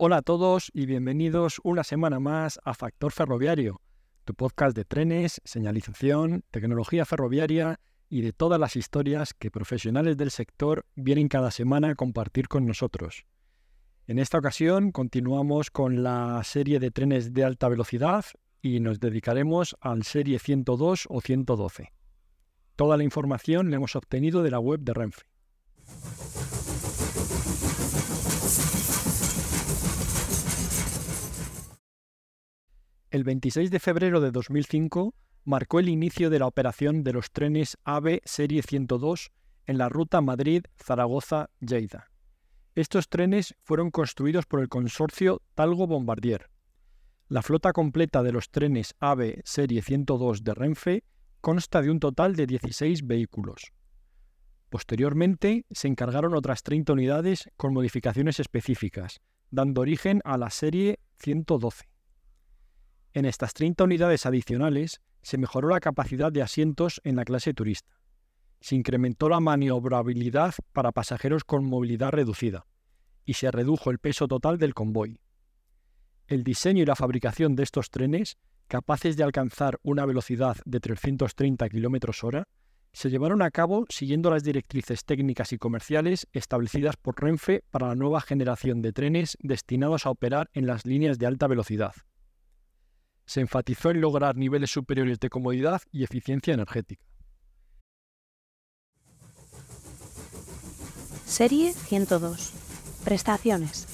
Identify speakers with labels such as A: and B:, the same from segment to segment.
A: Hola a todos y bienvenidos una semana más a Factor Ferroviario, tu podcast de trenes, señalización, tecnología ferroviaria y de todas las historias que profesionales del sector vienen cada semana a compartir con nosotros. En esta ocasión continuamos con la serie de trenes de alta velocidad y nos dedicaremos al serie 102 o 112. Toda la información la hemos obtenido de la web de Renfe. El 26 de febrero de 2005 marcó el inicio de la operación de los trenes AVE Serie 102 en la ruta Madrid-Zaragoza-Lleida. Estos trenes fueron construidos por el consorcio Talgo Bombardier. La flota completa de los trenes AVE Serie 102 de Renfe consta de un total de 16 vehículos. Posteriormente se encargaron otras 30 unidades con modificaciones específicas, dando origen a la serie 112. En estas 30 unidades adicionales se mejoró la capacidad de asientos en la clase turista. Se incrementó la maniobrabilidad para pasajeros con movilidad reducida y se redujo el peso total del convoy. El diseño y la fabricación de estos trenes, capaces de alcanzar una velocidad de 330 km hora, se llevaron a cabo siguiendo las directrices técnicas y comerciales establecidas por Renfe para la nueva generación de trenes destinados a operar en las líneas de alta velocidad se enfatizó en lograr niveles superiores de comodidad y eficiencia energética.
B: Serie 102. Prestaciones.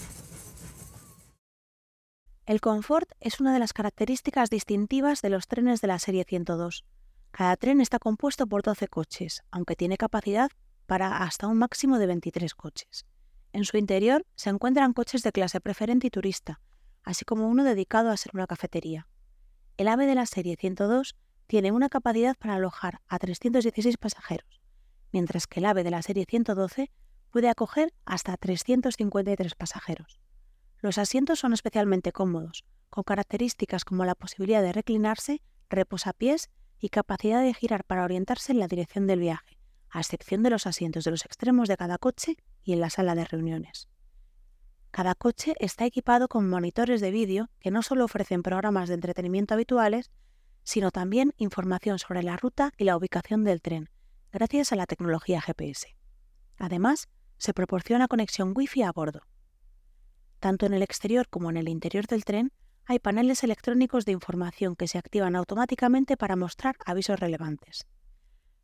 B: El confort es una de las características distintivas de los trenes de la serie 102. Cada tren está compuesto por 12 coches, aunque tiene capacidad para hasta un máximo de 23 coches. En su interior se encuentran coches de clase preferente y turista, así como uno dedicado a ser una cafetería. El AVE de la serie 102 tiene una capacidad para alojar a 316 pasajeros, mientras que el AVE de la serie 112 puede acoger hasta 353 pasajeros. Los asientos son especialmente cómodos, con características como la posibilidad de reclinarse, reposapiés y capacidad de girar para orientarse en la dirección del viaje, a excepción de los asientos de los extremos de cada coche y en la sala de reuniones. Cada coche está equipado con monitores de vídeo que no solo ofrecen programas de entretenimiento habituales, sino también información sobre la ruta y la ubicación del tren, gracias a la tecnología GPS. Además, se proporciona conexión Wi-Fi a bordo. Tanto en el exterior como en el interior del tren hay paneles electrónicos de información que se activan automáticamente para mostrar avisos relevantes.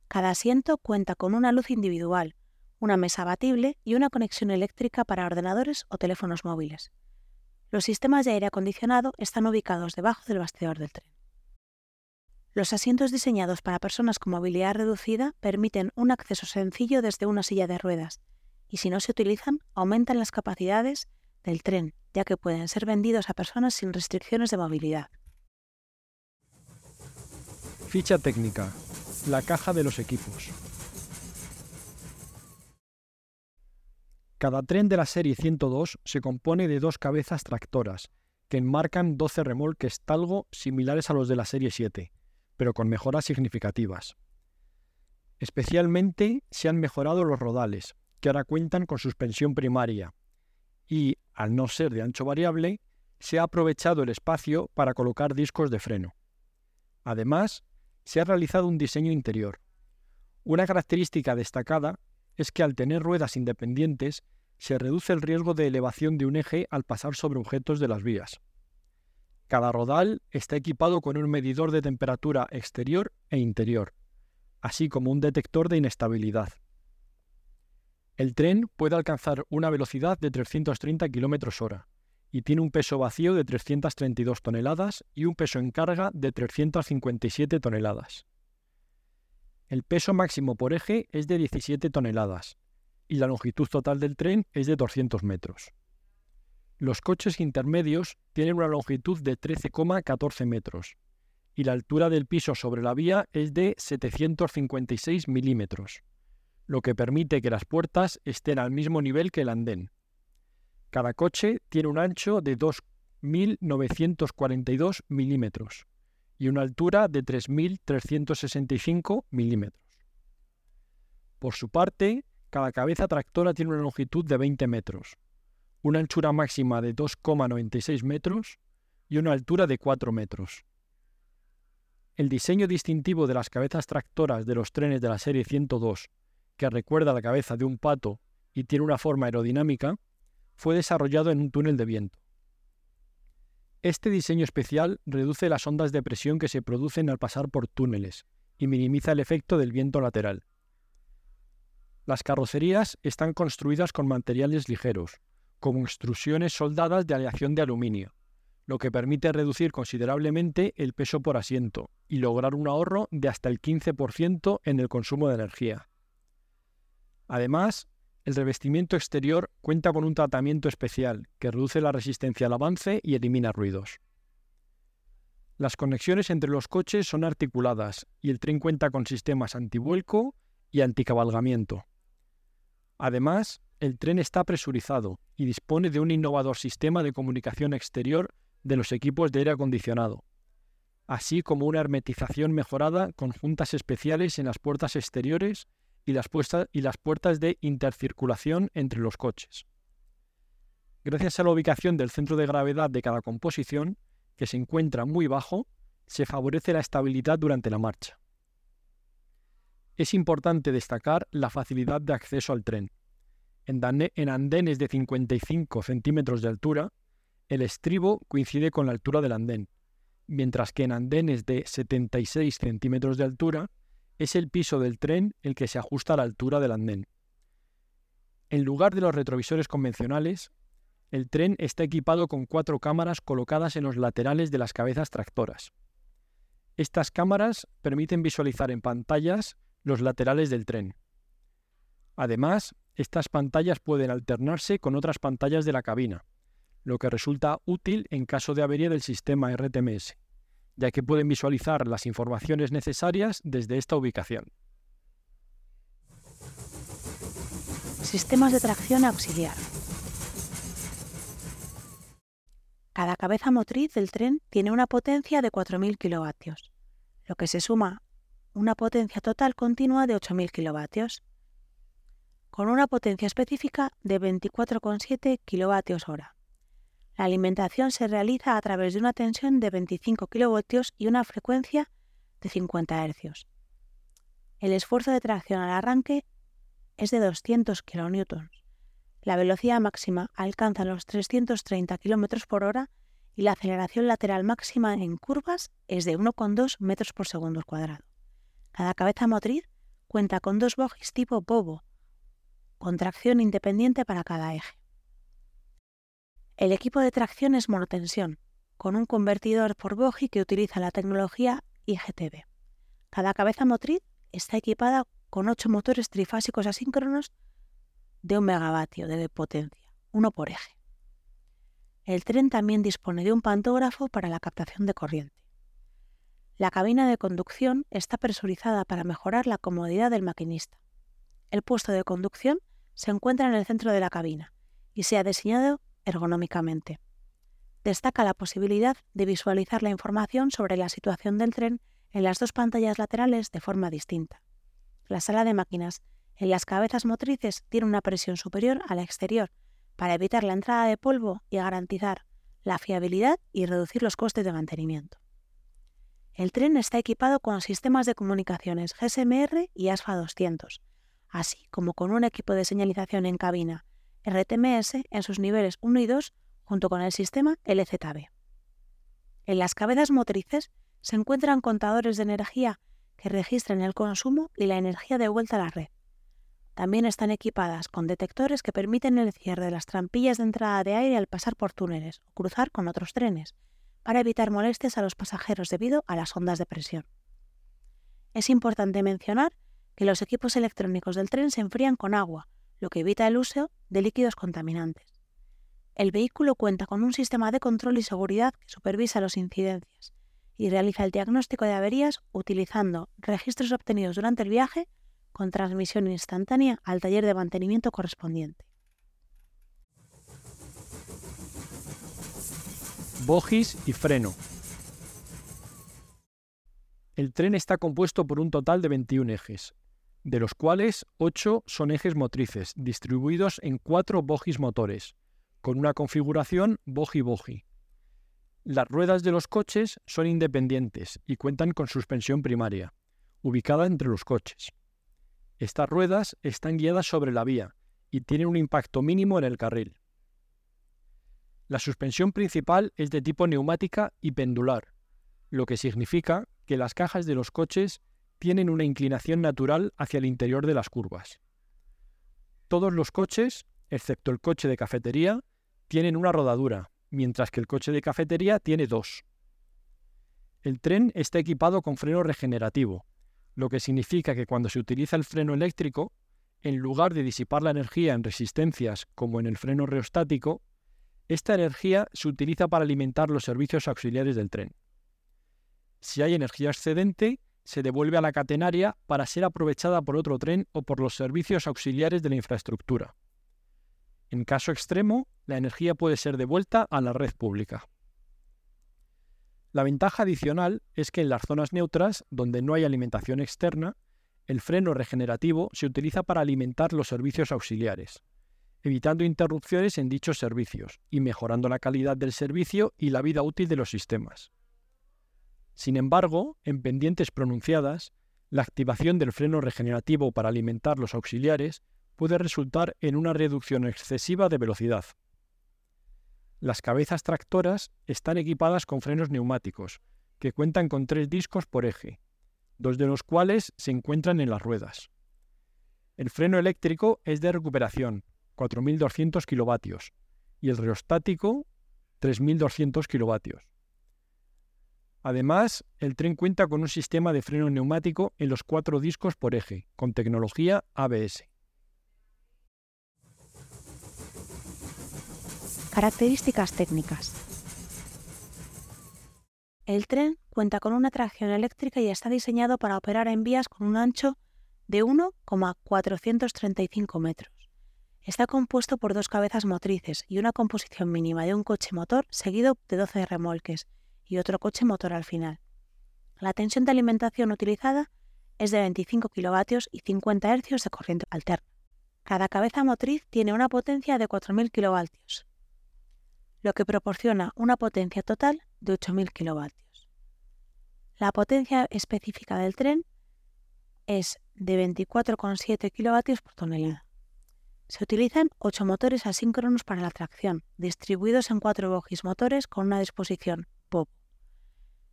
B: Cada asiento cuenta con una luz individual, una mesa abatible y una conexión eléctrica para ordenadores o teléfonos móviles. Los sistemas de aire acondicionado están ubicados debajo del bastidor del tren. Los asientos diseñados para personas con movilidad reducida permiten un acceso sencillo desde una silla de ruedas y si no se utilizan aumentan las capacidades del tren, ya que pueden ser vendidos a personas sin restricciones de movilidad.
A: Ficha técnica. La caja de los equipos. Cada tren de la serie 102 se compone de dos cabezas tractoras, que enmarcan 12 remolques talgo similares a los de la serie 7, pero con mejoras significativas. Especialmente se han mejorado los rodales, que ahora cuentan con suspensión primaria, y, al no ser de ancho variable, se ha aprovechado el espacio para colocar discos de freno. Además, se ha realizado un diseño interior. Una característica destacada es que al tener ruedas independientes se reduce el riesgo de elevación de un eje al pasar sobre objetos de las vías. Cada rodal está equipado con un medidor de temperatura exterior e interior, así como un detector de inestabilidad. El tren puede alcanzar una velocidad de 330 km hora y tiene un peso vacío de 332 toneladas y un peso en carga de 357 toneladas. El peso máximo por eje es de 17 toneladas y la longitud total del tren es de 200 metros. Los coches intermedios tienen una longitud de 13,14 metros y la altura del piso sobre la vía es de 756 milímetros, lo que permite que las puertas estén al mismo nivel que el andén. Cada coche tiene un ancho de 2.942 milímetros y una altura de 3.365 milímetros. Por su parte, cada cabeza tractora tiene una longitud de 20 metros, una anchura máxima de 2,96 metros y una altura de 4 metros. El diseño distintivo de las cabezas tractoras de los trenes de la serie 102, que recuerda la cabeza de un pato y tiene una forma aerodinámica, fue desarrollado en un túnel de viento. Este diseño especial reduce las ondas de presión que se producen al pasar por túneles y minimiza el efecto del viento lateral. Las carrocerías están construidas con materiales ligeros, como extrusiones soldadas de aleación de aluminio, lo que permite reducir considerablemente el peso por asiento y lograr un ahorro de hasta el 15% en el consumo de energía. Además, el revestimiento exterior cuenta con un tratamiento especial que reduce la resistencia al avance y elimina ruidos. Las conexiones entre los coches son articuladas y el tren cuenta con sistemas antivuelco y anticabalgamiento. Además, el tren está presurizado y dispone de un innovador sistema de comunicación exterior de los equipos de aire acondicionado, así como una hermetización mejorada con juntas especiales en las puertas exteriores y las, puertas de intercirculación entre los coches. Gracias a la ubicación del centro de gravedad de cada composición, que se encuentra muy bajo, se favorece la estabilidad durante la marcha. Es importante destacar la facilidad de acceso al tren. En, andenes de 55 centímetros de altura, el estribo coincide con la altura del andén, mientras que en andenes de 76 centímetros de altura es el piso del tren el que se ajusta a la altura del andén. En lugar de los retrovisores convencionales, el tren está equipado con cuatro cámaras colocadas en los laterales de las cabezas tractoras. Estas cámaras permiten visualizar en pantallas los laterales del tren. Además, estas pantallas pueden alternarse con otras pantallas de la cabina, lo que resulta útil en caso de avería del sistema RTMS, ya que pueden visualizar las informaciones necesarias desde esta ubicación.
B: Sistemas de tracción auxiliar. Cada cabeza motriz del tren tiene una potencia de 4.000 kilovatios, lo que se suma una potencia total continua de 8.000 kilovatios, con una potencia específica de 24,7 kilovatios hora. La alimentación se realiza a través de una tensión de 25 kV y una frecuencia de 50 Hz. El esfuerzo de tracción al arranque es de 200 kN. La velocidad máxima alcanza los 330 km por hora y la aceleración lateral máxima en curvas es de 1,2 metros por segundo cuadrado. Cada cabeza motriz cuenta con dos bogies tipo bobo, con tracción independiente para cada eje. El equipo de tracción es monotensión, con un convertidor por bogie que utiliza la tecnología IGTV. Cada cabeza motriz está equipada con ocho motores trifásicos asíncronos de un megavatio de potencia, uno por eje. El tren también dispone de un pantógrafo para la captación de corriente. La cabina de conducción está presurizada para mejorar la comodidad del maquinista. El puesto de conducción se encuentra en el centro de la cabina y se ha diseñado ergonómicamente. Destaca la posibilidad de visualizar la información sobre la situación del tren en las dos pantallas laterales de forma distinta. La sala de máquinas en las cabezas motrices tiene una presión superior a la exterior para evitar la entrada de polvo y garantizar la fiabilidad y reducir los costes de mantenimiento. El tren está equipado con sistemas de comunicaciones GSMR y ASFA 200, así como con un equipo de señalización en cabina RTMS en sus niveles 1 y 2 junto con el sistema LZB. En las cabezas motrices se encuentran contadores de energía que registran el consumo y la energía de vuelta a la red. También están equipadas con detectores que permiten el cierre de las trampillas de entrada de aire al pasar por túneles o cruzar con otros trenes, para evitar molestias a los pasajeros debido a las ondas de presión. Es importante mencionar que los equipos electrónicos del tren se enfrían con agua, lo que evita el uso de líquidos contaminantes. El vehículo cuenta con un sistema de control y seguridad que supervisa las incidencias y realiza el diagnóstico de averías utilizando registros obtenidos durante el viaje con transmisión instantánea al taller de mantenimiento correspondiente.
A: Bogis y freno. El tren está compuesto por un total de 21 ejes, de los cuales 8 son ejes motrices, distribuidos en 4 bogies motores, con una configuración bogi-bogi. Las ruedas de los coches son independientes y cuentan con suspensión primaria, ubicada entre los coches. Estas ruedas están guiadas sobre la vía y tienen un impacto mínimo en el carril. La suspensión principal es de tipo neumática y pendular, lo que significa que las cajas de los coches tienen una inclinación natural hacia el interior de las curvas. Todos los coches, excepto el coche de cafetería, tienen una rodadura, mientras que el coche de cafetería tiene dos. El tren está equipado con freno regenerativo, lo que significa que cuando se utiliza el freno eléctrico, en lugar de disipar la energía en resistencias como en el freno reostático, esta energía se utiliza para alimentar los servicios auxiliares del tren. Si hay energía excedente, se devuelve a la catenaria para ser aprovechada por otro tren o por los servicios auxiliares de la infraestructura. En caso extremo, la energía puede ser devuelta a la red pública. La ventaja adicional es que en las zonas neutras, donde no hay alimentación externa, el freno regenerativo se utiliza para alimentar los servicios auxiliares, evitando interrupciones en dichos servicios y mejorando la calidad del servicio y la vida útil de los sistemas. Sin embargo, en pendientes pronunciadas, la activación del freno regenerativo para alimentar los auxiliares puede resultar en una reducción excesiva de velocidad. Las cabezas tractoras están equipadas con frenos neumáticos, que cuentan con tres discos por eje, dos de los cuales se encuentran en las ruedas. El freno eléctrico es de recuperación, 4.200 kilovatios, y el reostático, 3.200 kilovatios. Además, el tren cuenta con un sistema de freno neumático en los cuatro discos por eje, con tecnología ABS.
B: Características técnicas. El tren cuenta con una tracción eléctrica y está diseñado para operar en vías con un ancho de 1,435 metros. Está compuesto por dos cabezas motrices y una composición mínima de un coche motor seguido de 12 remolques y otro coche motor al final. La tensión de alimentación utilizada es de 25 kilovatios y 50 hercios de corriente alterna. Cada cabeza motriz tiene una potencia de 4.000 kilovatios, lo que proporciona una potencia total de 8.000 kilovatios. La potencia específica del tren es de 24,7 kilovatios por tonelada. Se utilizan 8 motores asíncronos para la tracción, distribuidos en cuatro bogies motores con una disposición POP.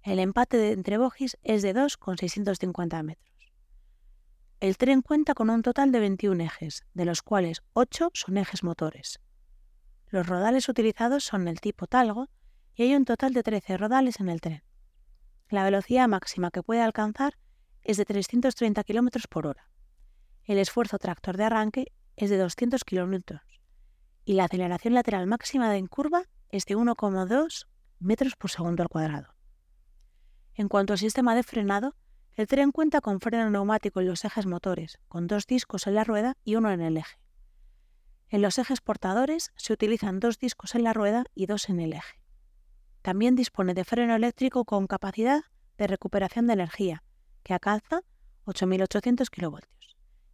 B: El empate entre bogies es de 2,650 metros. El tren cuenta con un total de 21 ejes, de los cuales 8 son ejes motores. Los rodales utilizados son el tipo talgo y hay un total de 13 rodales en el tren. La velocidad máxima que puede alcanzar es de 330 km por hora. El esfuerzo tractor de arranque es de 200 km y la aceleración lateral máxima en curva es de 1,2 metros por segundo al cuadrado. En cuanto al sistema de frenado, el tren cuenta con freno neumático en los ejes motores, con dos discos en la rueda y uno en el eje. En los ejes portadores se utilizan dos discos en la rueda y dos en el eje. También dispone de freno eléctrico con capacidad de recuperación de energía, que alcanza 8.800 kV,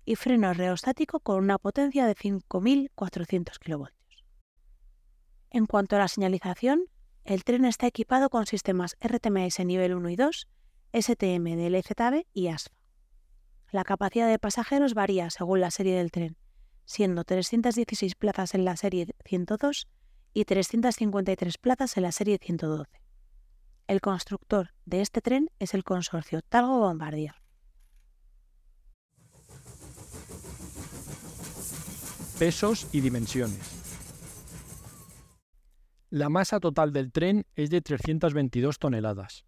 B: y freno reostático con una potencia de 5.400 kV. En cuanto a la señalización, el tren está equipado con sistemas RTMS nivel 1 y 2, STM de LZB y ASFA. La capacidad de pasajeros varía según la serie del tren, siendo 316 plazas en la serie 102 y 353 plazas en la serie 112. El constructor de este tren es el consorcio Talgo Bombardier.
A: Pesos y dimensiones. La masa total del tren es de 322 toneladas.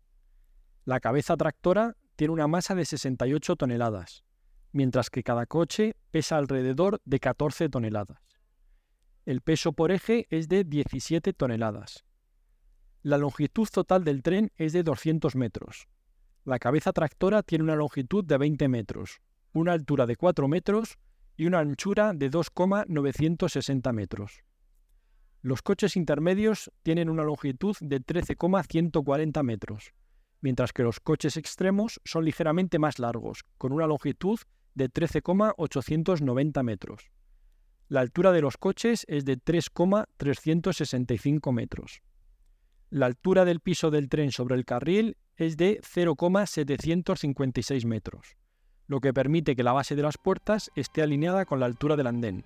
A: La cabeza tractora tiene una masa de 68 toneladas, mientras que cada coche pesa alrededor de 14 toneladas. El peso por eje es de 17 toneladas. La longitud total del tren es de 200 metros. La cabeza tractora tiene una longitud de 20 metros, una altura de 4 metros y una anchura de 2,960 metros. Los coches intermedios tienen una longitud de 13,140 metros, mientras que los coches extremos son ligeramente más largos, con una longitud de 13,890 metros. La altura de los coches es de 3,365 metros. La altura del piso del tren sobre el carril es de 0,756 metros, lo que permite que la base de las puertas esté alineada con la altura del andén.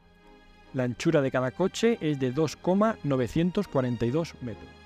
A: La anchura de cada coche es de 2,942 metros.